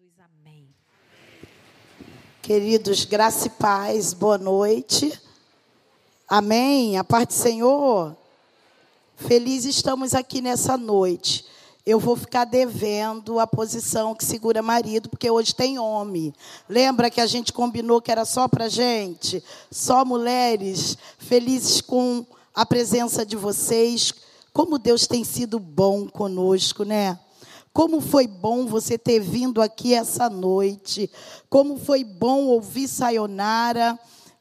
Jesus, amém. Queridos, graça e paz, boa noite. Amém. A parte do Senhor. Feliz estamos aqui nessa noite. Eu vou ficar devendo a posição que segura marido, porque hoje tem homem. Lembra que a gente combinou que era só para gente? Só mulheres. Felizes com a presença de vocês. Como Deus tem sido bom conosco, né? Como foi bom você ter vindo aqui essa noite. Como foi bom ouvir Sayonara.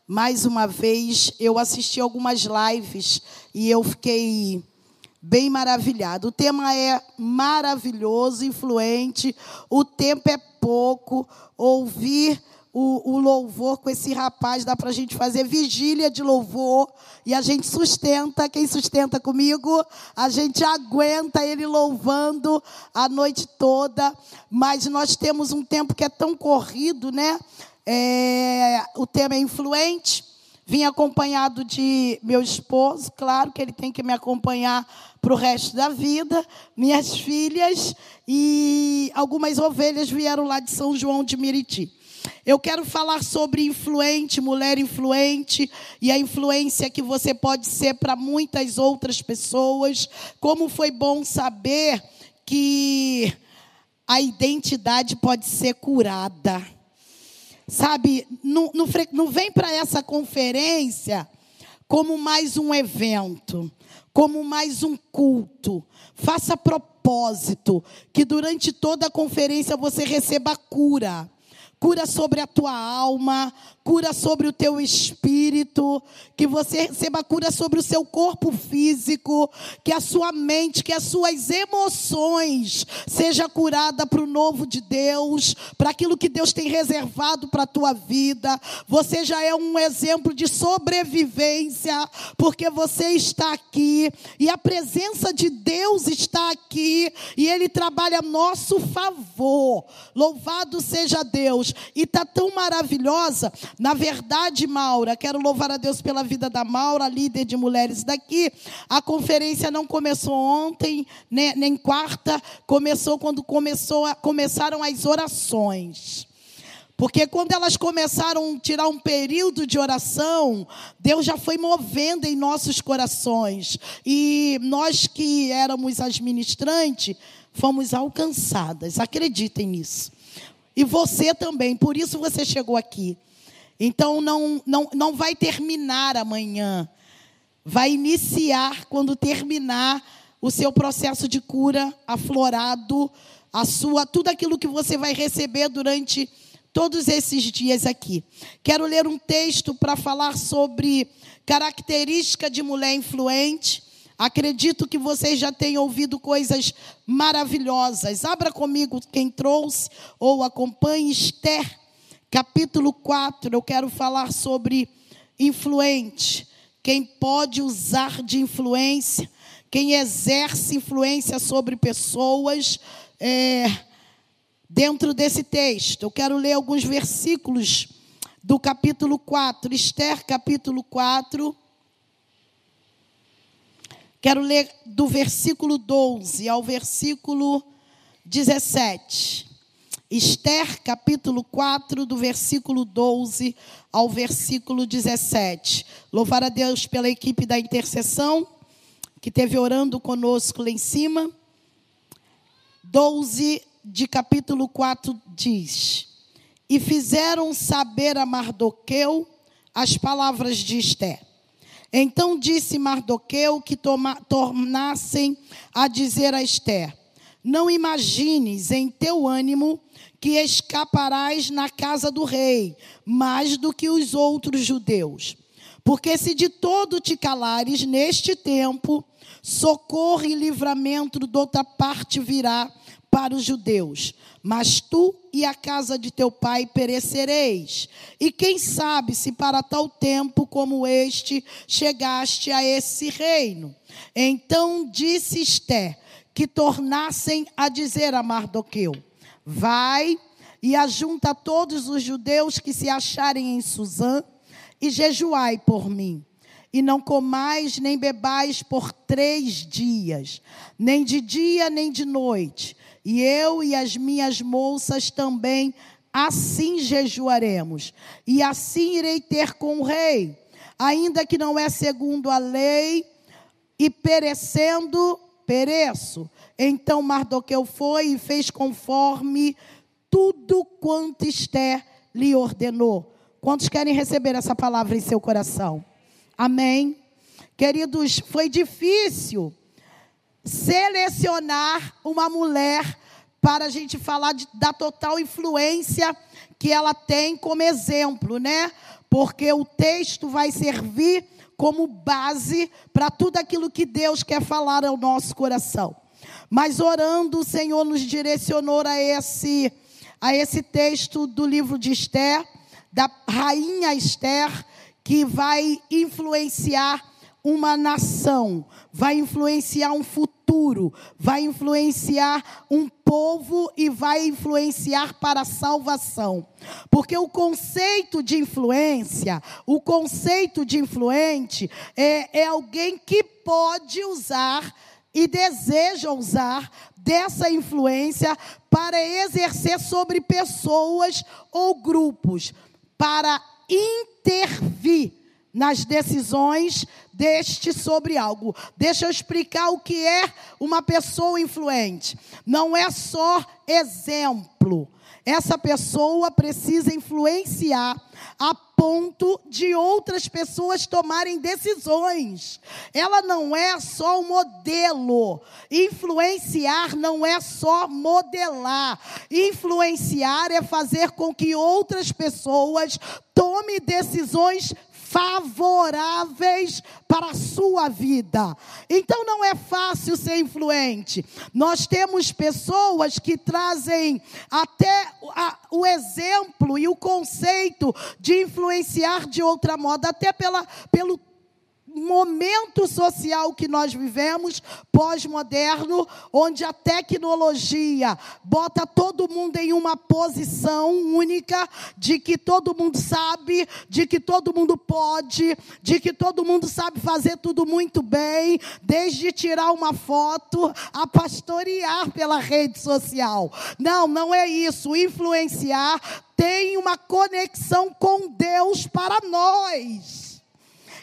Mais uma vez, eu assisti algumas lives e eu fiquei bem maravilhado. O tema é maravilhoso, influente. O tempo é pouco. Ouvir o, o, louvor com esse rapaz, dá para a gente fazer vigília de louvor e a gente sustenta. Quem sustenta comigo? A gente aguenta ele louvando a noite toda, mas nós temos um tempo que é tão corrido, né? É, o tema é influente. Vim acompanhado de meu esposo, claro que ele tem que me acompanhar para o resto da vida, minhas filhas e algumas ovelhas vieram lá de São João de Meriti. Eu quero falar sobre influente, mulher influente, e a influência que você pode ser para muitas outras pessoas. Como foi bom saber que a identidade pode ser curada. Sabe, não, não, não vem para essa conferência como mais um evento, como mais um culto. Faça propósito que durante toda a conferência você receba cura cura sobre a tua alma, cura sobre o teu espírito, que você receba cura sobre o seu corpo físico, que a sua mente, que as suas emoções seja curada para o novo de Deus, para aquilo que Deus tem reservado para a tua vida. Você já é um exemplo de sobrevivência, porque você está aqui e a presença de Deus está aqui e ele trabalha a nosso favor. Louvado seja Deus e está tão maravilhosa. Na verdade, Maura, quero louvar a Deus pela vida da Maura, líder de mulheres daqui. A conferência não começou ontem, nem, nem quarta, começou quando começou a, começaram as orações. Porque quando elas começaram a tirar um período de oração, Deus já foi movendo em nossos corações. E nós que éramos as ministrantes, fomos alcançadas. Acreditem nisso. E você também, por isso você chegou aqui. Então não, não, não vai terminar amanhã. Vai iniciar quando terminar o seu processo de cura aflorado, a sua tudo aquilo que você vai receber durante todos esses dias aqui. Quero ler um texto para falar sobre característica de mulher influente. Acredito que vocês já tenham ouvido coisas maravilhosas. Abra comigo quem trouxe ou acompanhe Esther, capítulo 4. Eu quero falar sobre influente. Quem pode usar de influência, quem exerce influência sobre pessoas. É, dentro desse texto, eu quero ler alguns versículos do capítulo 4. Esther, capítulo 4 Quero ler do versículo 12 ao versículo 17. Esther, capítulo 4, do versículo 12 ao versículo 17. Louvar a Deus pela equipe da intercessão, que teve orando conosco lá em cima. 12 de capítulo 4 diz: E fizeram saber a Mardoqueu as palavras de Esther. Então disse Mardoqueu que toma, tornassem a dizer a Esther: Não imagines em teu ânimo que escaparás na casa do rei, mais do que os outros judeus. Porque se de todo te calares neste tempo, socorro e livramento de outra parte virá para os judeus, mas tu e a casa de teu pai perecereis. E quem sabe se para tal tempo como este chegaste a esse reino. Então disse Esté que tornassem a dizer a Mardoqueu: Vai e ajunta todos os judeus que se acharem em Suzã e jejuai por mim. e não comais nem bebais por três dias, nem de dia nem de noite. E eu e as minhas moças também assim jejuaremos, e assim irei ter com o rei, ainda que não é segundo a lei, e perecendo, pereço. Então Mardoqueu foi e fez conforme tudo quanto Esther lhe ordenou. Quantos querem receber essa palavra em seu coração? Amém. Queridos, foi difícil selecionar uma mulher para a gente falar de, da total influência que ela tem como exemplo, né? Porque o texto vai servir como base para tudo aquilo que Deus quer falar ao nosso coração. Mas orando, o Senhor nos direcionou a esse a esse texto do livro de Esther, da rainha Esther, que vai influenciar uma nação, vai influenciar um futuro, vai influenciar um povo e vai influenciar para a salvação. Porque o conceito de influência, o conceito de influente, é, é alguém que pode usar e deseja usar dessa influência para exercer sobre pessoas ou grupos, para intervir nas decisões deste sobre algo. Deixa eu explicar o que é uma pessoa influente. Não é só exemplo. Essa pessoa precisa influenciar a ponto de outras pessoas tomarem decisões. Ela não é só um modelo. Influenciar não é só modelar. Influenciar é fazer com que outras pessoas tomem decisões favoráveis para a sua vida. Então não é fácil ser influente. Nós temos pessoas que trazem até o exemplo e o conceito de influenciar de outra moda, até pela, pelo momento social que nós vivemos, pós-moderno, onde a tecnologia bota todo mundo em uma posição única de que todo mundo sabe, de que todo mundo pode, de que todo mundo sabe fazer tudo muito bem, desde tirar uma foto a pastorear pela rede social. Não, não é isso. Influenciar tem uma conexão com Deus para nós.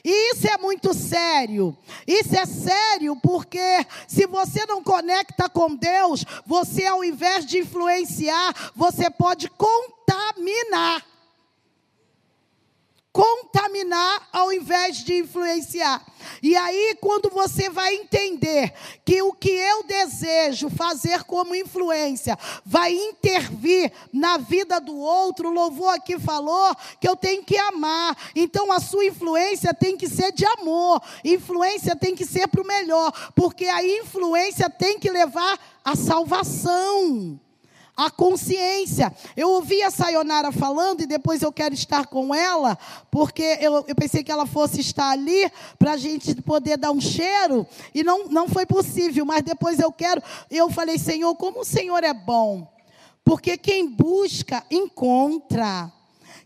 E isso é muito sério. Isso é sério porque se você não conecta com Deus, você ao invés de influenciar, você pode contaminar contaminar ao invés de influenciar. E aí, quando você vai entender que o que eu desejo fazer como influência vai intervir na vida do outro, o louvor aqui falou que eu tenho que amar. Então, a sua influência tem que ser de amor, influência tem que ser para o melhor, porque a influência tem que levar à salvação a consciência. Eu ouvi a Sayonara falando e depois eu quero estar com ela, porque eu, eu pensei que ela fosse estar ali para a gente poder dar um cheiro e não, não foi possível, mas depois eu quero. Eu falei, Senhor, como o Senhor é bom, porque quem busca, encontra,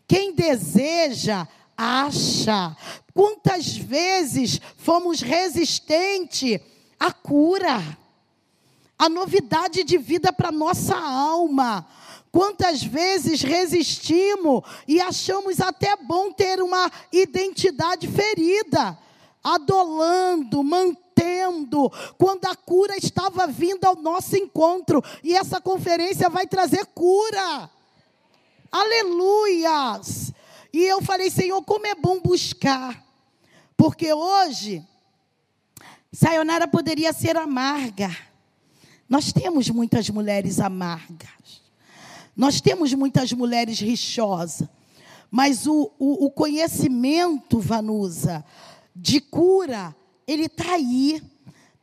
quem deseja, acha. Quantas vezes fomos resistentes à cura? A novidade de vida para nossa alma. Quantas vezes resistimos e achamos até bom ter uma identidade ferida, adolando, mantendo, quando a cura estava vindo ao nosso encontro, e essa conferência vai trazer cura. Aleluias! E eu falei, Senhor, como é bom buscar, porque hoje, Sayonara poderia ser amarga nós temos muitas mulheres amargas. Nós temos muitas mulheres rixosas. Mas o, o, o conhecimento, Vanusa, de cura, ele está aí,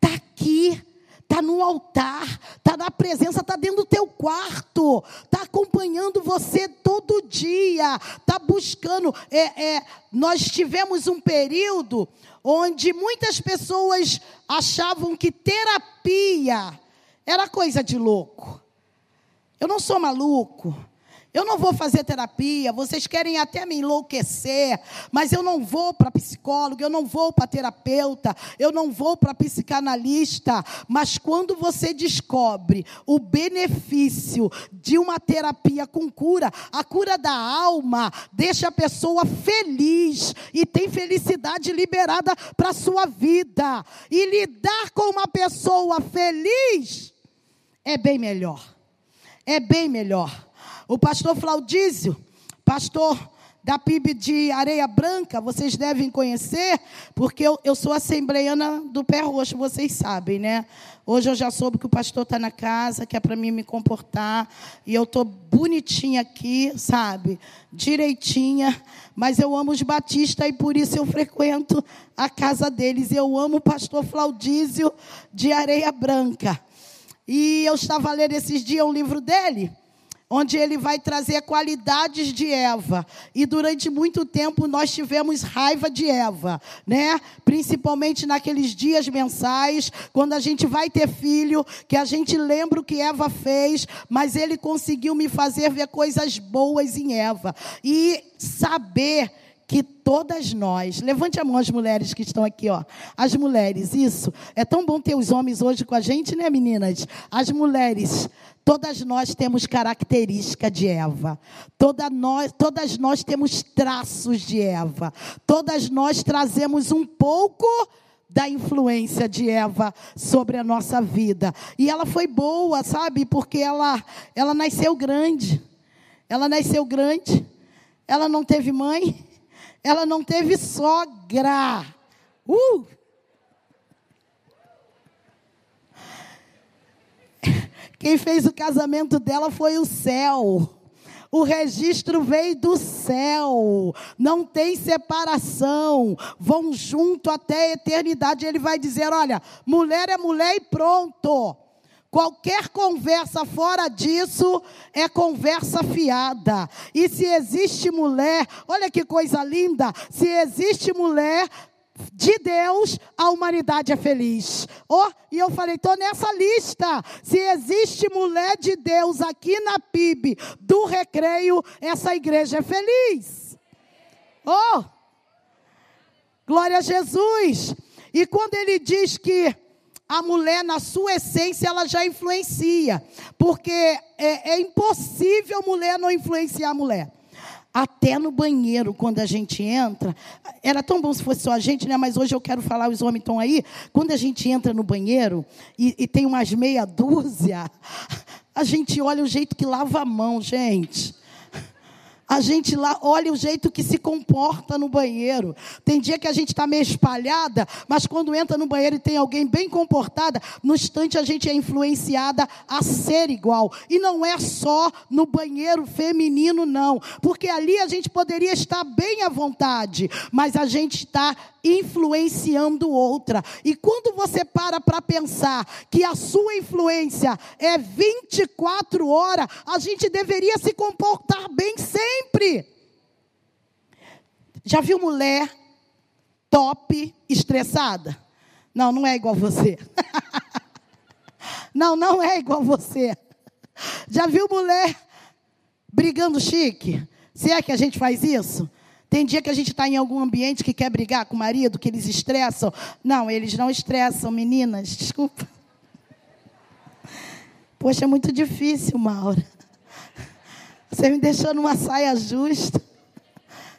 está aqui, está no altar, está na presença, está dentro do teu quarto, está acompanhando você todo dia, está buscando. É, é, nós tivemos um período onde muitas pessoas achavam que terapia era coisa de louco. Eu não sou maluco. Eu não vou fazer terapia, vocês querem até me enlouquecer, mas eu não vou para psicólogo, eu não vou para terapeuta, eu não vou para psicanalista. Mas quando você descobre o benefício de uma terapia com cura, a cura da alma deixa a pessoa feliz e tem felicidade liberada para a sua vida. E lidar com uma pessoa feliz é bem melhor. É bem melhor. O pastor Flaudísio, pastor da PIB de Areia Branca, vocês devem conhecer, porque eu, eu sou assembleiana do Pé Roxo, vocês sabem, né? Hoje eu já soube que o pastor está na casa, que é para mim me comportar, e eu estou bonitinha aqui, sabe? Direitinha, mas eu amo os batistas e por isso eu frequento a casa deles. Eu amo o pastor Flaudísio de Areia Branca. E eu estava lendo esses dias um livro dele, onde ele vai trazer qualidades de Eva. E durante muito tempo nós tivemos raiva de Eva, né? Principalmente naqueles dias mensais, quando a gente vai ter filho, que a gente lembra o que Eva fez, mas ele conseguiu me fazer ver coisas boas em Eva e saber que todas nós, levante a mão as mulheres que estão aqui, ó. As mulheres, isso. É tão bom ter os homens hoje com a gente, né, meninas? As mulheres, todas nós temos característica de Eva. Toda nós, todas nós temos traços de Eva. Todas nós trazemos um pouco da influência de Eva sobre a nossa vida. E ela foi boa, sabe? Porque ela ela nasceu grande. Ela nasceu grande. Ela não teve mãe ela não teve sogra. Uh! Quem fez o casamento dela foi o céu. O registro veio do céu, não tem separação, vão junto até a eternidade. Ele vai dizer: olha, mulher é mulher e pronto. Qualquer conversa fora disso é conversa fiada. E se existe mulher, olha que coisa linda, se existe mulher de Deus, a humanidade é feliz. Oh, e eu falei, estou nessa lista. Se existe mulher de Deus aqui na PIB do recreio, essa igreja é feliz. Oh, glória a Jesus. E quando ele diz que a mulher, na sua essência, ela já influencia. Porque é, é impossível mulher não influenciar a mulher. Até no banheiro, quando a gente entra, era tão bom se fosse só a gente, né? Mas hoje eu quero falar, os homens estão aí. Quando a gente entra no banheiro e, e tem umas meia dúzia, a gente olha o jeito que lava a mão, gente. A gente lá olha o jeito que se comporta no banheiro. Tem dia que a gente está meio espalhada, mas quando entra no banheiro e tem alguém bem comportada, no instante a gente é influenciada a ser igual. E não é só no banheiro feminino, não. Porque ali a gente poderia estar bem à vontade, mas a gente está influenciando outra. E quando você para para pensar que a sua influência é 24 horas, a gente deveria se comportar bem sempre. Já viu mulher top estressada? Não, não é igual você. não, não é igual você. Já viu mulher brigando chique? Se é que a gente faz isso? Tem dia que a gente está em algum ambiente que quer brigar com o marido, que eles estressam. Não, eles não estressam, meninas, desculpa. Poxa, é muito difícil, Maura. Você me deixou numa saia justa.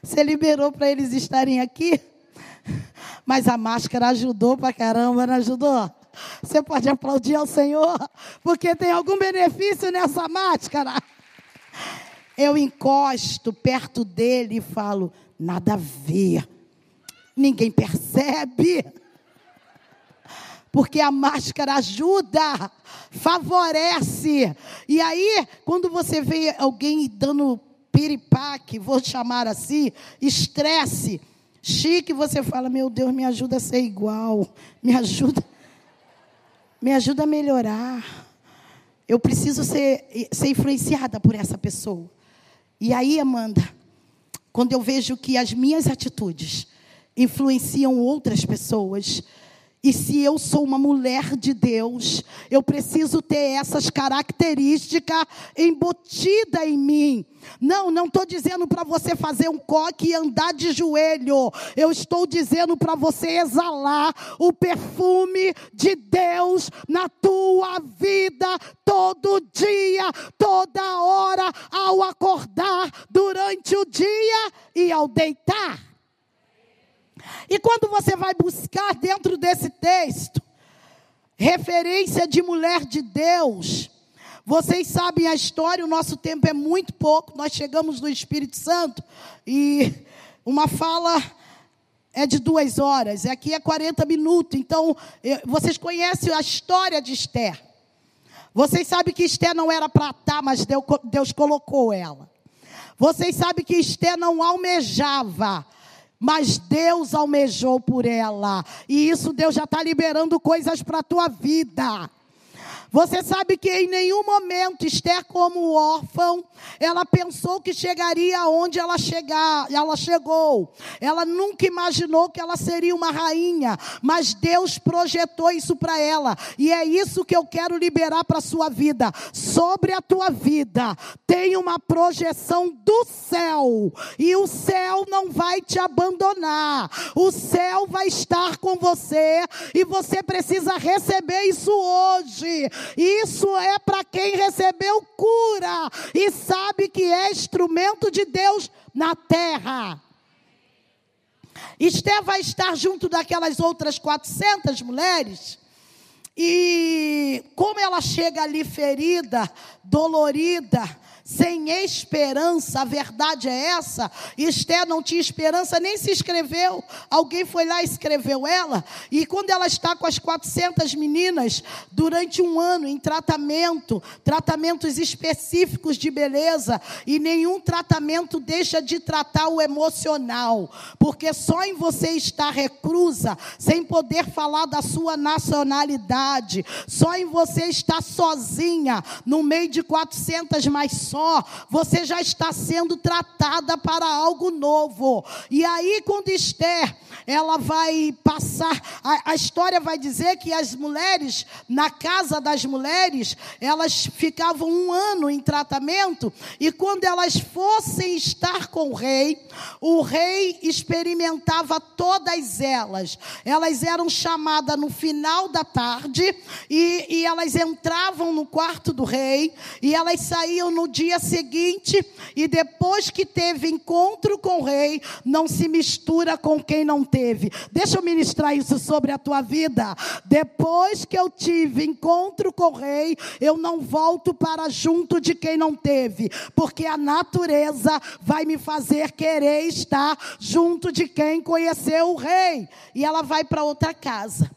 Você liberou para eles estarem aqui. Mas a máscara ajudou para caramba, não ajudou? Você pode aplaudir ao Senhor, porque tem algum benefício nessa máscara eu encosto perto dele e falo: nada a ver. Ninguém percebe. Porque a máscara ajuda, favorece. E aí, quando você vê alguém dando piripaque, vou chamar assim, estresse, chique, você fala: Meu Deus, me ajuda a ser igual. Me ajuda, me ajuda a melhorar. Eu preciso ser, ser influenciada por essa pessoa. E aí, Amanda, quando eu vejo que as minhas atitudes influenciam outras pessoas, E se eu sou uma mulher de Deus, eu preciso ter essas características embutidas em mim. Não, não estou dizendo para você fazer um coque e andar de joelho. Eu estou dizendo para você exalar o perfume de Deus na tua vida todo dia, toda hora, ao acordar, durante o dia e ao deitar. E quando você vai buscar dentro desse texto, referência de mulher de Deus, vocês sabem a história, o nosso tempo é muito pouco, nós chegamos no Espírito Santo e uma fala é de duas horas, aqui é 40 minutos, então vocês conhecem a história de Esther. Vocês sabem que Esther não era para estar, mas Deus, Deus colocou ela. Vocês sabem que Esther não almejava mas Deus almejou por ela. E isso Deus já está liberando coisas para a tua vida. Você sabe que em nenhum momento Esther, como órfão, ela pensou que chegaria onde ela chegar, ela chegou. Ela nunca imaginou que ela seria uma rainha, mas Deus projetou isso para ela. E é isso que eu quero liberar para sua vida. Sobre a tua vida, tem uma projeção do céu, e o céu não vai te abandonar. O céu vai estar com você, e você precisa receber isso hoje. Isso é para quem recebeu cura e sabe que é instrumento de Deus na terra. Esther vai estar junto daquelas outras 400 mulheres. E como ela chega ali ferida, dolorida, sem esperança, a verdade é essa. Esther não tinha esperança, nem se escreveu. Alguém foi lá e escreveu ela. E quando ela está com as 400 meninas, durante um ano em tratamento, tratamentos específicos de beleza, e nenhum tratamento deixa de tratar o emocional, porque só em você estar reclusa, sem poder falar da sua nacionalidade, só em você estar sozinha, no meio de 400 mais só só, você já está sendo tratada para algo novo. E aí, quando Esther, ela vai passar, a, a história vai dizer que as mulheres, na casa das mulheres, elas ficavam um ano em tratamento, e quando elas fossem estar com o rei, o rei experimentava todas elas. Elas eram chamadas no final da tarde, e, e elas entravam no quarto do rei, e elas saíam no dia dia seguinte, e depois que teve encontro com o rei, não se mistura com quem não teve. Deixa eu ministrar isso sobre a tua vida. Depois que eu tive encontro com o rei, eu não volto para junto de quem não teve, porque a natureza vai me fazer querer estar junto de quem conheceu o rei. E ela vai para outra casa.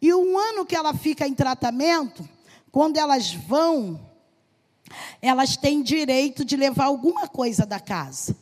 E um ano que ela fica em tratamento, quando elas vão elas têm direito de levar alguma coisa da casa.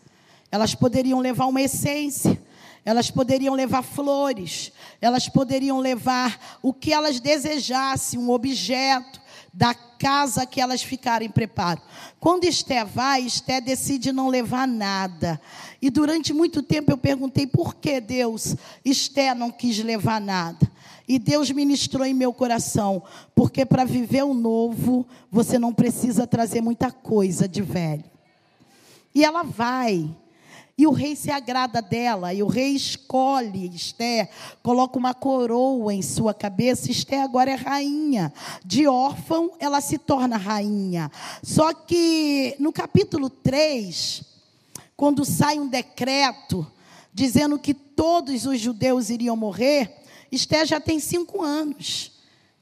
Elas poderiam levar uma essência, elas poderiam levar flores, elas poderiam levar o que elas desejassem, um objeto da casa que elas ficarem preparo. Quando Esté vai, Esté decide não levar nada. E durante muito tempo eu perguntei por que Deus, Esté não quis levar nada. E Deus ministrou em meu coração, porque para viver o novo, você não precisa trazer muita coisa de velho. E ela vai. E o rei se agrada dela, e o rei escolhe Esther, coloca uma coroa em sua cabeça. Esther agora é rainha. De órfão, ela se torna rainha. Só que no capítulo 3, quando sai um decreto dizendo que todos os judeus iriam morrer, Esté já tem cinco anos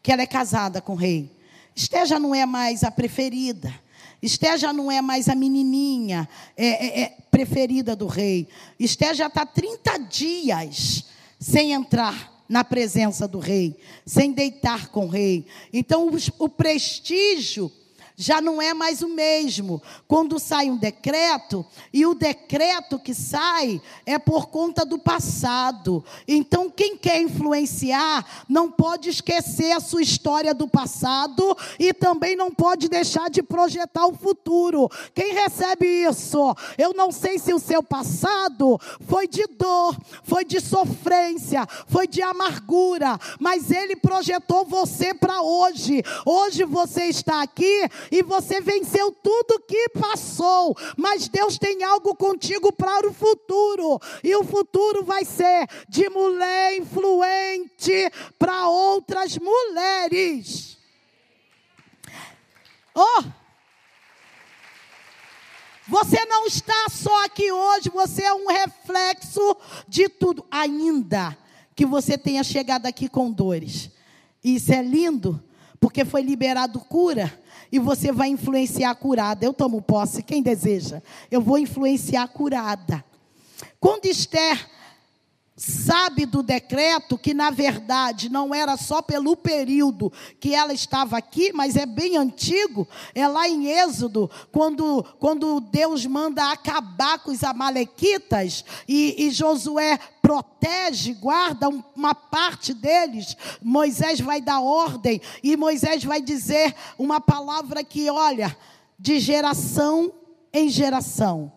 que ela é casada com o rei. Esté já não é mais a preferida. Esté já não é mais a menininha é, é, é preferida do rei. Esté já está 30 dias sem entrar na presença do rei, sem deitar com o rei. Então, o, o prestígio já não é mais o mesmo. Quando sai um decreto, e o decreto que sai é por conta do passado. Então, quem quer influenciar não pode esquecer a sua história do passado e também não pode deixar de projetar o futuro. Quem recebe isso? Eu não sei se o seu passado foi de dor, foi de sofrência, foi de amargura, mas ele projetou você para hoje. Hoje você está aqui e você venceu tudo que passou, mas Deus tem algo contigo para o futuro, e o futuro vai ser de mulher influente para outras mulheres. Oh! Você não está só aqui hoje, você é um reflexo de tudo, ainda que você tenha chegado aqui com dores. Isso é lindo, porque foi liberado cura e você vai influenciar curada. Eu tomo posse, quem deseja? Eu vou influenciar curada. Quando Esther sabe do decreto que na verdade não era só pelo período que ela estava aqui, mas é bem antigo, é lá em Êxodo, quando, quando Deus manda acabar com os amalequitas e, e Josué protege, guarda uma parte deles, Moisés vai dar ordem e Moisés vai dizer uma palavra que, olha, de geração em geração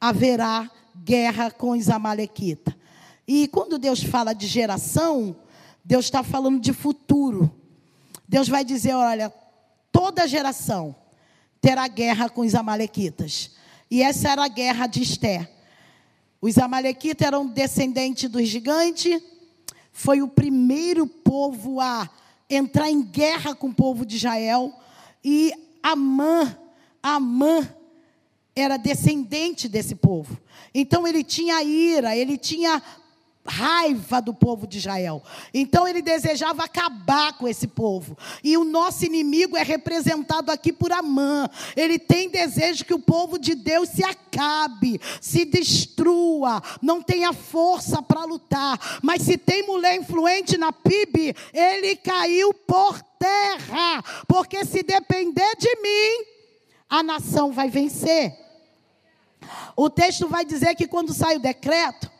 haverá guerra com os amalequitas. E quando Deus fala de geração, Deus está falando de futuro. Deus vai dizer: olha, toda geração terá guerra com os Amalequitas. E essa era a guerra de Esté. Os Amalequitas eram descendentes dos gigantes, foi o primeiro povo a entrar em guerra com o povo de Israel. E Amã, Amã era descendente desse povo. Então ele tinha ira, ele tinha raiva do povo de Israel. Então ele desejava acabar com esse povo. E o nosso inimigo é representado aqui por Amã. Ele tem desejo que o povo de Deus se acabe, se destrua, não tenha força para lutar. Mas se tem mulher influente na PIB, ele caiu por terra. Porque se depender de mim, a nação vai vencer. O texto vai dizer que quando sai o decreto,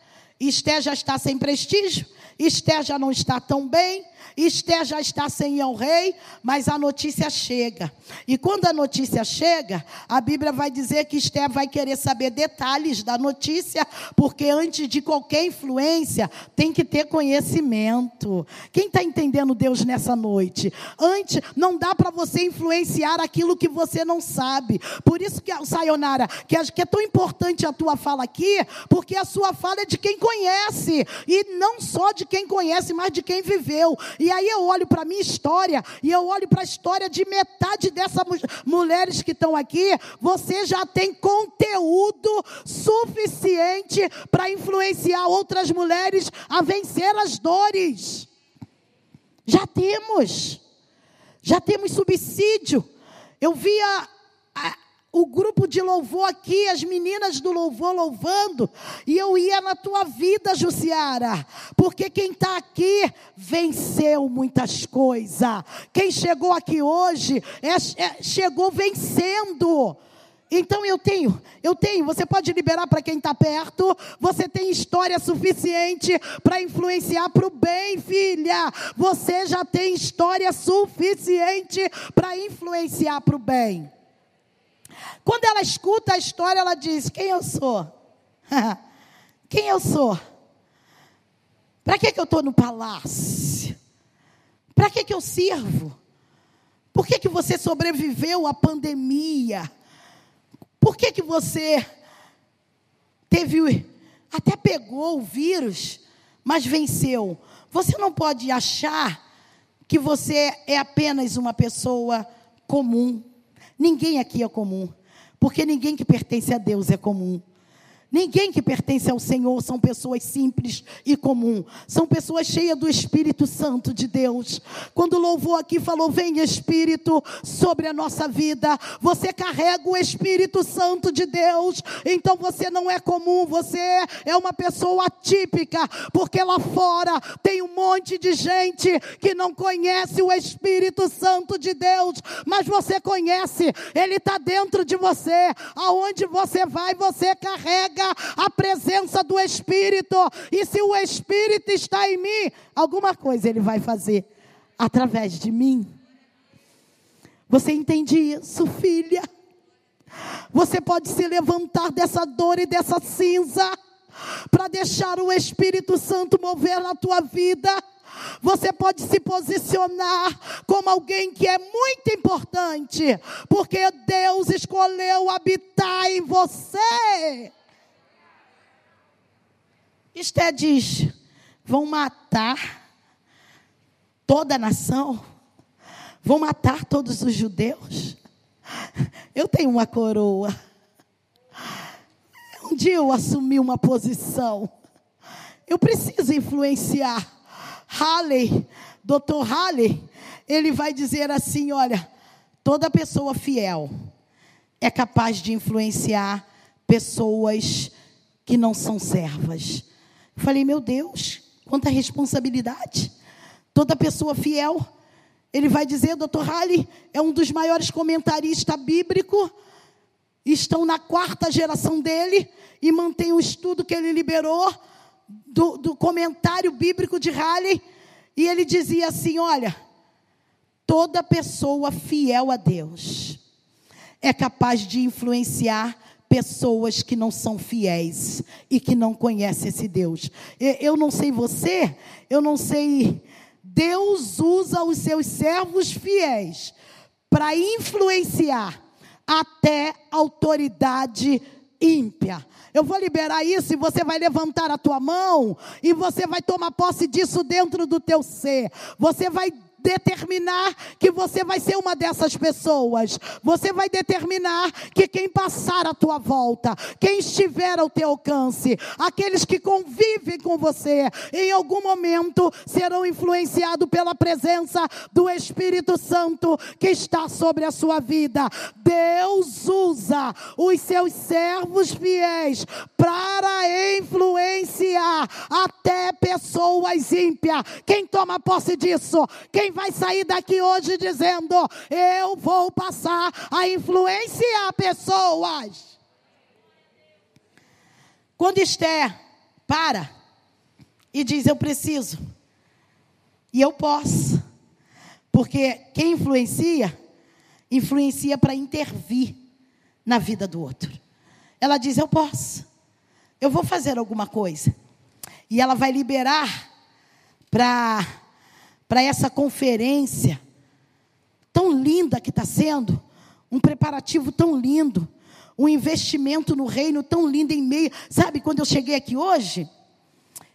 Esther já está sem prestígio, Esther já não está tão bem, Esther já está sem ao rei, mas a notícia chega. E quando a notícia chega, a Bíblia vai dizer que Esther vai querer saber detalhes da notícia, porque antes de qualquer influência, tem que ter conhecimento. Quem está entendendo Deus nessa noite? Antes, não dá para você influenciar aquilo que você não sabe. Por isso que, Sayonara, que é, que é tão importante a tua fala aqui, porque a sua fala é de quem conhece, e não só de quem conhece, mas de quem viveu. E aí eu olho para a minha história, e eu olho para a história de metade dessas mulheres que estão aqui. Você já tem conteúdo suficiente para influenciar outras mulheres a vencer as dores. Já temos. Já temos subsídio. Eu via o grupo de louvor aqui, as meninas do louvor louvando, e eu ia na tua vida, Jussiara, porque quem está aqui venceu muitas coisas. Quem chegou aqui hoje é, é, chegou vencendo. Então eu tenho, eu tenho, você pode liberar para quem está perto, você tem história suficiente para influenciar para o bem, filha. Você já tem história suficiente para influenciar para o bem. Quando ela escuta a história, ela diz: Quem eu sou? Quem eu sou? Para que, que eu estou no palácio? Para que, que eu sirvo? Por que, que você sobreviveu à pandemia? Por que, que você teve, até pegou o vírus, mas venceu? Você não pode achar que você é apenas uma pessoa comum. Ninguém aqui é comum. Porque ninguém que pertence a Deus é comum. Ninguém que pertence ao Senhor são pessoas simples e comum. São pessoas cheias do Espírito Santo de Deus. Quando o louvor aqui falou, vem Espírito sobre a nossa vida, você carrega o Espírito Santo de Deus. Então você não é comum, você é uma pessoa atípica, porque lá fora tem um monte de gente que não conhece o Espírito Santo de Deus, mas você conhece, ele está dentro de você. Aonde você vai, você carrega a presença do Espírito. E se o Espírito está em mim, alguma coisa ele vai fazer através de mim. Você entende isso, filha? Você pode se levantar dessa dor e dessa cinza para deixar o Espírito Santo mover na tua vida. Você pode se posicionar como alguém que é muito importante, porque Deus escolheu habitar em você. Esté diz: vão matar toda a nação, vão matar todos os judeus. Eu tenho uma coroa. Um dia eu assumi uma posição. Eu preciso influenciar. Halley, Dr. Halley, ele vai dizer assim: olha, toda pessoa fiel é capaz de influenciar pessoas que não são servas. Falei, meu Deus, quanta responsabilidade. Toda pessoa fiel. Ele vai dizer, Dr. Halley é um dos maiores comentaristas bíblicos. Estão na quarta geração dele e mantém o estudo que ele liberou do, do comentário bíblico de Halley. E ele dizia assim: olha, toda pessoa fiel a Deus é capaz de influenciar pessoas que não são fiéis e que não conhecem esse Deus. Eu não sei você, eu não sei. Deus usa os seus servos fiéis para influenciar até autoridade ímpia. Eu vou liberar isso e você vai levantar a tua mão e você vai tomar posse disso dentro do teu ser. Você vai determinar que você vai ser uma dessas pessoas. Você vai determinar que quem passar à tua volta, quem estiver ao teu alcance, aqueles que convivem com você, em algum momento serão influenciados pela presença do Espírito Santo que está sobre a sua vida. Deus usa os seus servos fiéis para influenciar até pessoas ímpias. Quem toma posse disso? Quem vai sair daqui hoje dizendo: Eu vou passar a influenciar pessoas. Quando Esther para e diz: Eu preciso, e eu posso, porque quem influencia, influencia para intervir na vida do outro. Ela diz: Eu posso, eu vou fazer alguma coisa. E ela vai liberar para para essa conferência tão linda que está sendo, um preparativo tão lindo, um investimento no reino tão lindo em meio. Sabe, quando eu cheguei aqui hoje,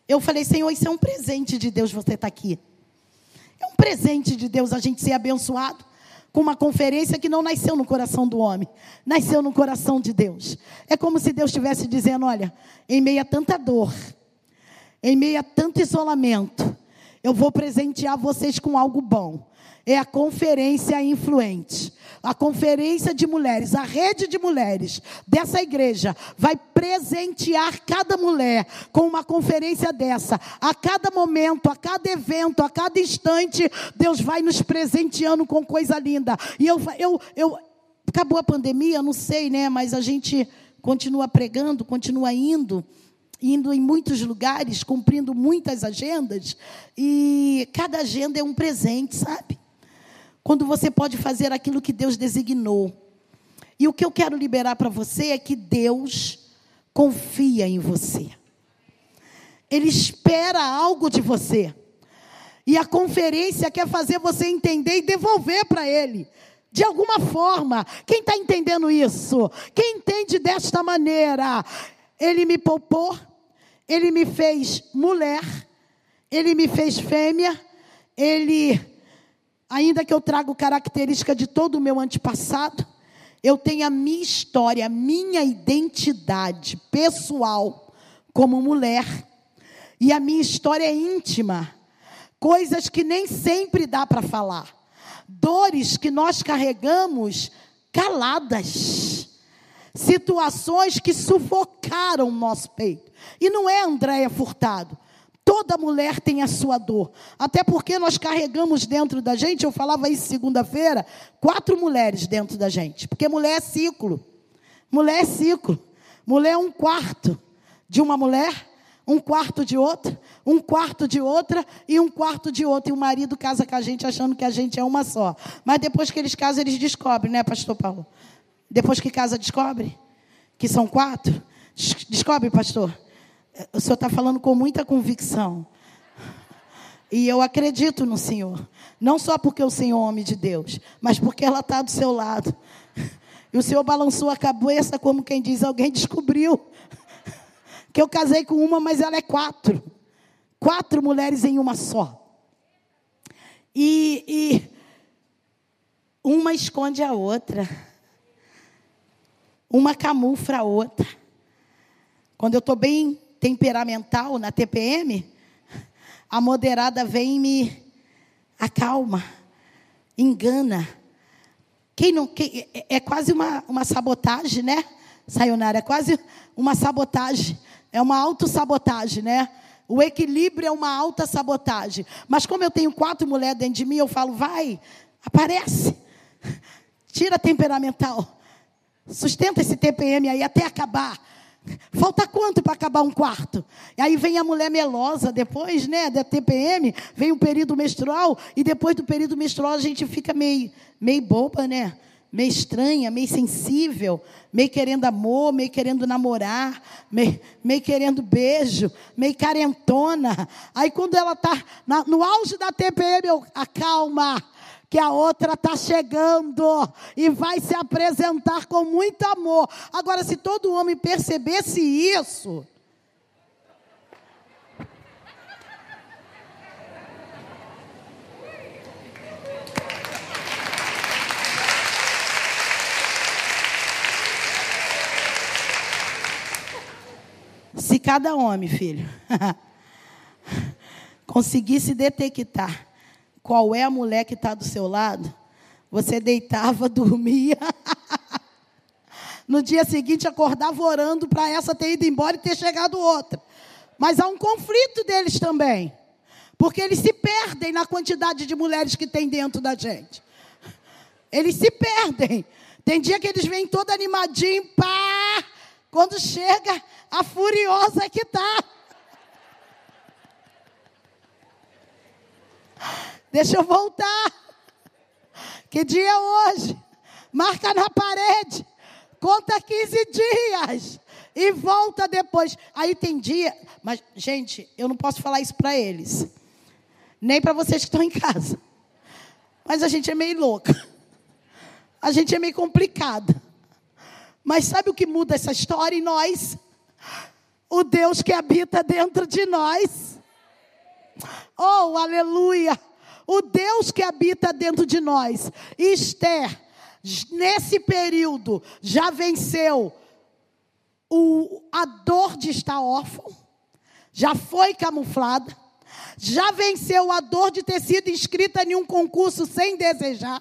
eu falei, Senhor, isso é um presente de Deus você estar tá aqui. É um presente de Deus a gente ser abençoado com uma conferência que não nasceu no coração do homem, nasceu no coração de Deus. É como se Deus estivesse dizendo: olha, em meio a tanta dor, em meio a tanto isolamento, eu vou presentear vocês com algo bom. É a conferência influente. A conferência de mulheres, a rede de mulheres dessa igreja vai presentear cada mulher com uma conferência dessa. A cada momento, a cada evento, a cada instante, Deus vai nos presenteando com coisa linda. E eu, eu, eu acabou a pandemia, não sei, né? Mas a gente continua pregando, continua indo indo em muitos lugares, cumprindo muitas agendas, e cada agenda é um presente, sabe? Quando você pode fazer aquilo que Deus designou. E o que eu quero liberar para você é que Deus confia em você. Ele espera algo de você. E a conferência quer fazer você entender e devolver para Ele. De alguma forma. Quem está entendendo isso? Quem entende desta maneira? Ele me poupou, ele me fez mulher, ele me fez fêmea, ele, ainda que eu trago característica de todo o meu antepassado, eu tenho a minha história, a minha identidade pessoal como mulher. E a minha história é íntima. Coisas que nem sempre dá para falar. Dores que nós carregamos caladas. Situações que sufocaram o nosso peito. E não é Andréia Furtado. Toda mulher tem a sua dor. Até porque nós carregamos dentro da gente, eu falava isso segunda-feira, quatro mulheres dentro da gente. Porque mulher é ciclo. Mulher é ciclo. Mulher é um quarto de uma mulher, um quarto de outra, um quarto de outra e um quarto de outra. E o marido casa com a gente achando que a gente é uma só. Mas depois que eles casam, eles descobrem, né, pastor Paulo? Depois que casa, descobre que são quatro. Descobre, pastor? O senhor está falando com muita convicção. E eu acredito no Senhor. Não só porque o Senhor é homem de Deus, mas porque ela está do seu lado. E o Senhor balançou a cabeça como quem diz: alguém descobriu que eu casei com uma, mas ela é quatro. Quatro mulheres em uma só. E, e uma esconde a outra. Uma camufla a outra. Quando eu estou bem temperamental na TPM, a moderada vem e me acalma, engana. Quem não, quem, é, é quase uma, uma sabotagem, né? Sayonara, é quase uma sabotagem. É uma autossabotagem, né? O equilíbrio é uma alta sabotagem. Mas como eu tenho quatro mulheres dentro de mim, eu falo, vai, aparece. Tira temperamental. Sustenta esse TPM aí até acabar. Falta quanto para acabar um quarto? E aí vem a mulher melosa, depois, né, da TPM, vem o período menstrual, e depois do período menstrual a gente fica meio, meio boba, né? Meio estranha, meio sensível, meio querendo amor, meio querendo namorar, meio, meio querendo beijo, meio carentona. Aí quando ela está no auge da TPM, eu, acalma, que a outra está chegando e vai se apresentar com muito amor. Agora, se todo homem percebesse isso. Se cada homem, filho, conseguisse detectar qual é a mulher que está do seu lado, você deitava, dormia. no dia seguinte acordava orando para essa ter ido embora e ter chegado outra. Mas há um conflito deles também. Porque eles se perdem na quantidade de mulheres que tem dentro da gente. Eles se perdem. Tem dia que eles vêm todo animadinho, pá! Quando chega, a furiosa que está. Deixa eu voltar. Que dia é hoje? Marca na parede. Conta 15 dias. E volta depois. Aí tem dia. Mas, gente, eu não posso falar isso para eles. Nem para vocês que estão em casa. Mas a gente é meio louca. A gente é meio complicada. Mas sabe o que muda essa história em nós? O Deus que habita dentro de nós. Oh, aleluia! O Deus que habita dentro de nós. Esther, nesse período, já venceu o, a dor de estar órfão, já foi camuflada, já venceu a dor de ter sido inscrita em um concurso sem desejar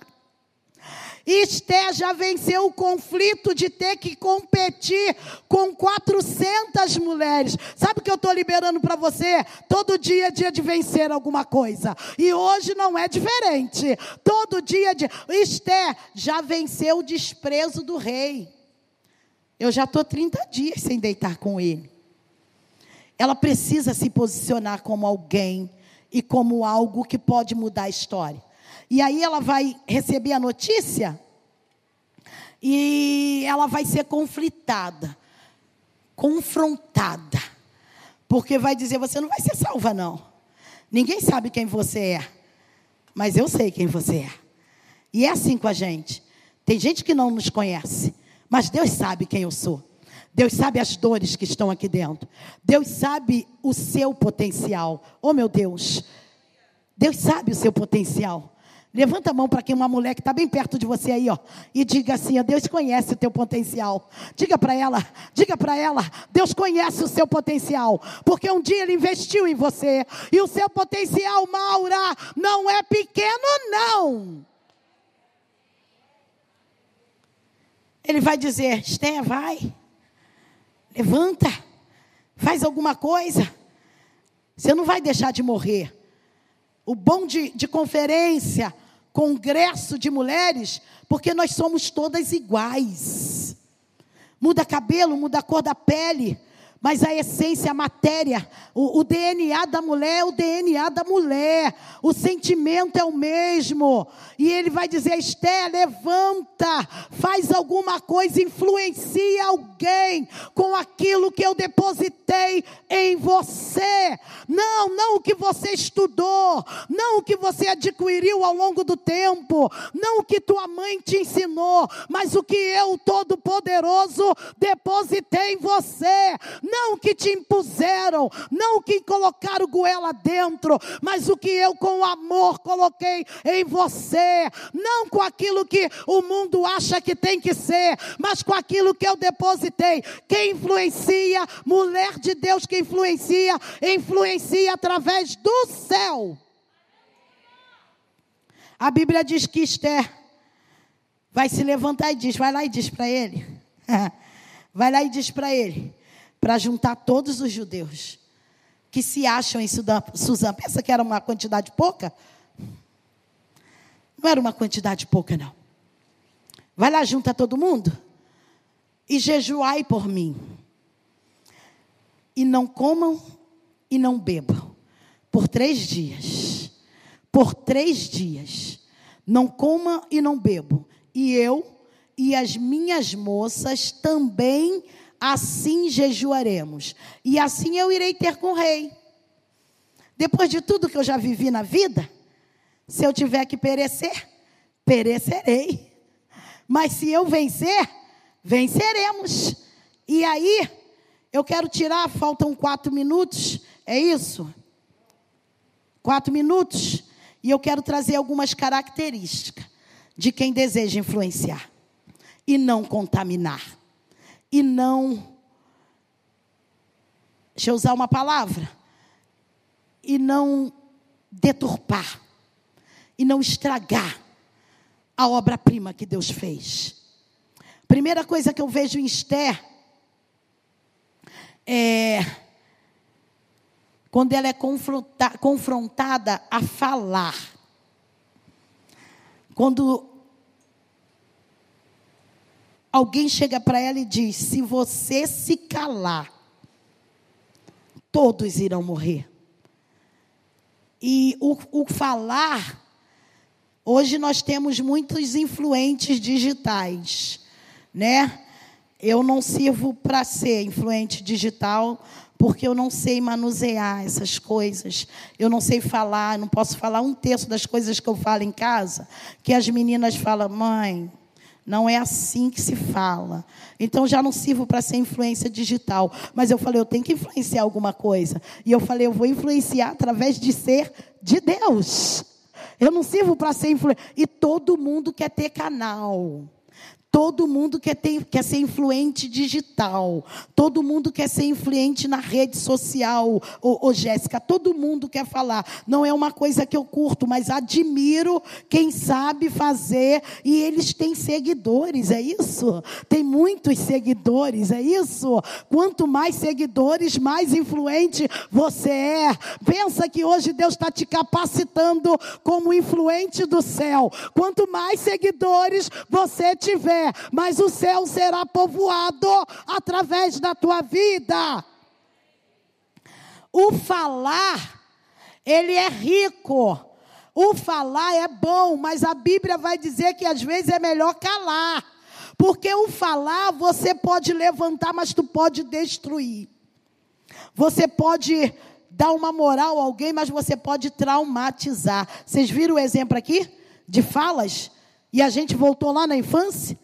Esté já venceu o conflito de ter que competir com 400 mulheres. Sabe o que eu estou liberando para você? Todo dia é dia de vencer alguma coisa. E hoje não é diferente. Todo dia é dia. Esté já venceu o desprezo do rei. Eu já estou 30 dias sem deitar com ele. Ela precisa se posicionar como alguém e como algo que pode mudar a história. E aí ela vai receber a notícia e ela vai ser conflitada, confrontada. Porque vai dizer: você não vai ser salva, não. Ninguém sabe quem você é, mas eu sei quem você é. E é assim com a gente. Tem gente que não nos conhece, mas Deus sabe quem eu sou. Deus sabe as dores que estão aqui dentro. Deus sabe o seu potencial. Oh, meu Deus. Deus sabe o seu potencial. Levanta a mão para quem uma mulher que está bem perto de você aí, ó, e diga assim: ó, Deus conhece o teu potencial. Diga para ela, diga para ela, Deus conhece o seu potencial, porque um dia Ele investiu em você e o seu potencial, Maura, não é pequeno não. Ele vai dizer: Esté, vai, levanta, faz alguma coisa. Você não vai deixar de morrer. O bom de, de conferência congresso de mulheres, porque nós somos todas iguais. Muda cabelo, muda a cor da pele, mas a essência, a matéria, o, o, DNA da mulher é o DNA da mulher, o sentimento é o mesmo. E ele vai dizer: Esté, levanta, faz alguma coisa, influencia alguém com aquilo que eu depositei em você. Não, não o que você estudou, não o que você adquiriu ao longo do tempo, não o que tua mãe te ensinou, mas o que eu, Todo-Poderoso, depositei em você não o que te impuseram, não o que colocaram goela dentro, mas o que eu com amor coloquei em você, não com aquilo que o mundo acha que tem que ser, mas com aquilo que eu depositei. Quem influencia, mulher de Deus que influencia, influencia através do céu. A Bíblia diz que Esther vai se levantar e diz: vai lá e diz para ele. vai lá e diz para ele para juntar todos os judeus que se acham em Suzã. Pensa que era uma quantidade pouca? Não era uma quantidade pouca, não. Vai lá, junta todo mundo e jejuai por mim. E não comam e não bebam por três dias. Por três dias. Não coma e não bebo. E eu e as minhas moças também assim jejuaremos, e assim eu irei ter com o rei. Depois de tudo que eu já vivi na vida, se eu tiver que perecer, perecerei. Mas se eu vencer, venceremos. E aí, eu quero tirar, faltam quatro minutos, é isso? Quatro minutos. E eu quero trazer algumas características de quem deseja influenciar e não contaminar e não. Deixa eu usar uma palavra. E não deturpar. E não estragar a obra-prima que Deus fez. Primeira coisa que eu vejo em Esther é quando ela é confrontada a falar. Quando alguém chega para ela e diz: se você se calar, todos irão morrer. E o, o falar, hoje nós temos muitos influentes digitais, né? Eu não sirvo para ser influente digital, porque eu não sei manusear essas coisas. Eu não sei falar, não posso falar um terço das coisas que eu falo em casa, que as meninas falam, mãe, não é assim que se fala. Então já não sirvo para ser influência digital. Mas eu falei, eu tenho que influenciar alguma coisa. E eu falei, eu vou influenciar através de ser de Deus. Eu não sirvo para ser influência. E todo mundo quer ter canal. Todo mundo quer, ter, quer ser influente digital. Todo mundo quer ser influente na rede social, ô, ô Jéssica. Todo mundo quer falar. Não é uma coisa que eu curto, mas admiro quem sabe fazer. E eles têm seguidores, é isso? Tem muitos seguidores, é isso? Quanto mais seguidores, mais influente você é. Pensa que hoje Deus está te capacitando como influente do céu. Quanto mais seguidores você tiver, mas o céu será povoado através da tua vida. O falar, ele é rico. O falar é bom, mas a Bíblia vai dizer que às vezes é melhor calar. Porque o falar você pode levantar, mas tu pode destruir. Você pode dar uma moral a alguém, mas você pode traumatizar. Vocês viram o exemplo aqui de falas? E a gente voltou lá na infância?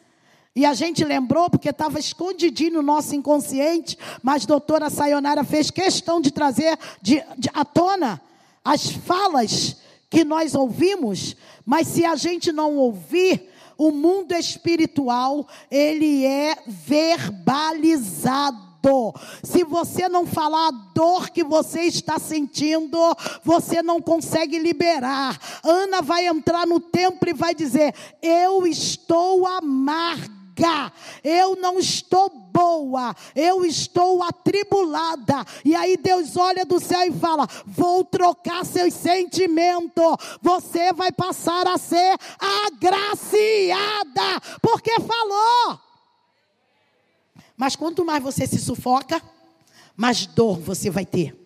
E a gente lembrou porque estava escondidinho no nosso inconsciente, mas doutora Sayonara fez questão de trazer de, de, à tona as falas que nós ouvimos, mas se a gente não ouvir, o mundo espiritual, ele é verbalizado. Se você não falar a dor que você está sentindo, você não consegue liberar. Ana vai entrar no templo e vai dizer: Eu estou amarga eu não estou boa, eu estou atribulada. E aí Deus olha do céu e fala: Vou trocar seus sentimentos, você vai passar a ser agraciada, porque falou. Mas quanto mais você se sufoca, mais dor você vai ter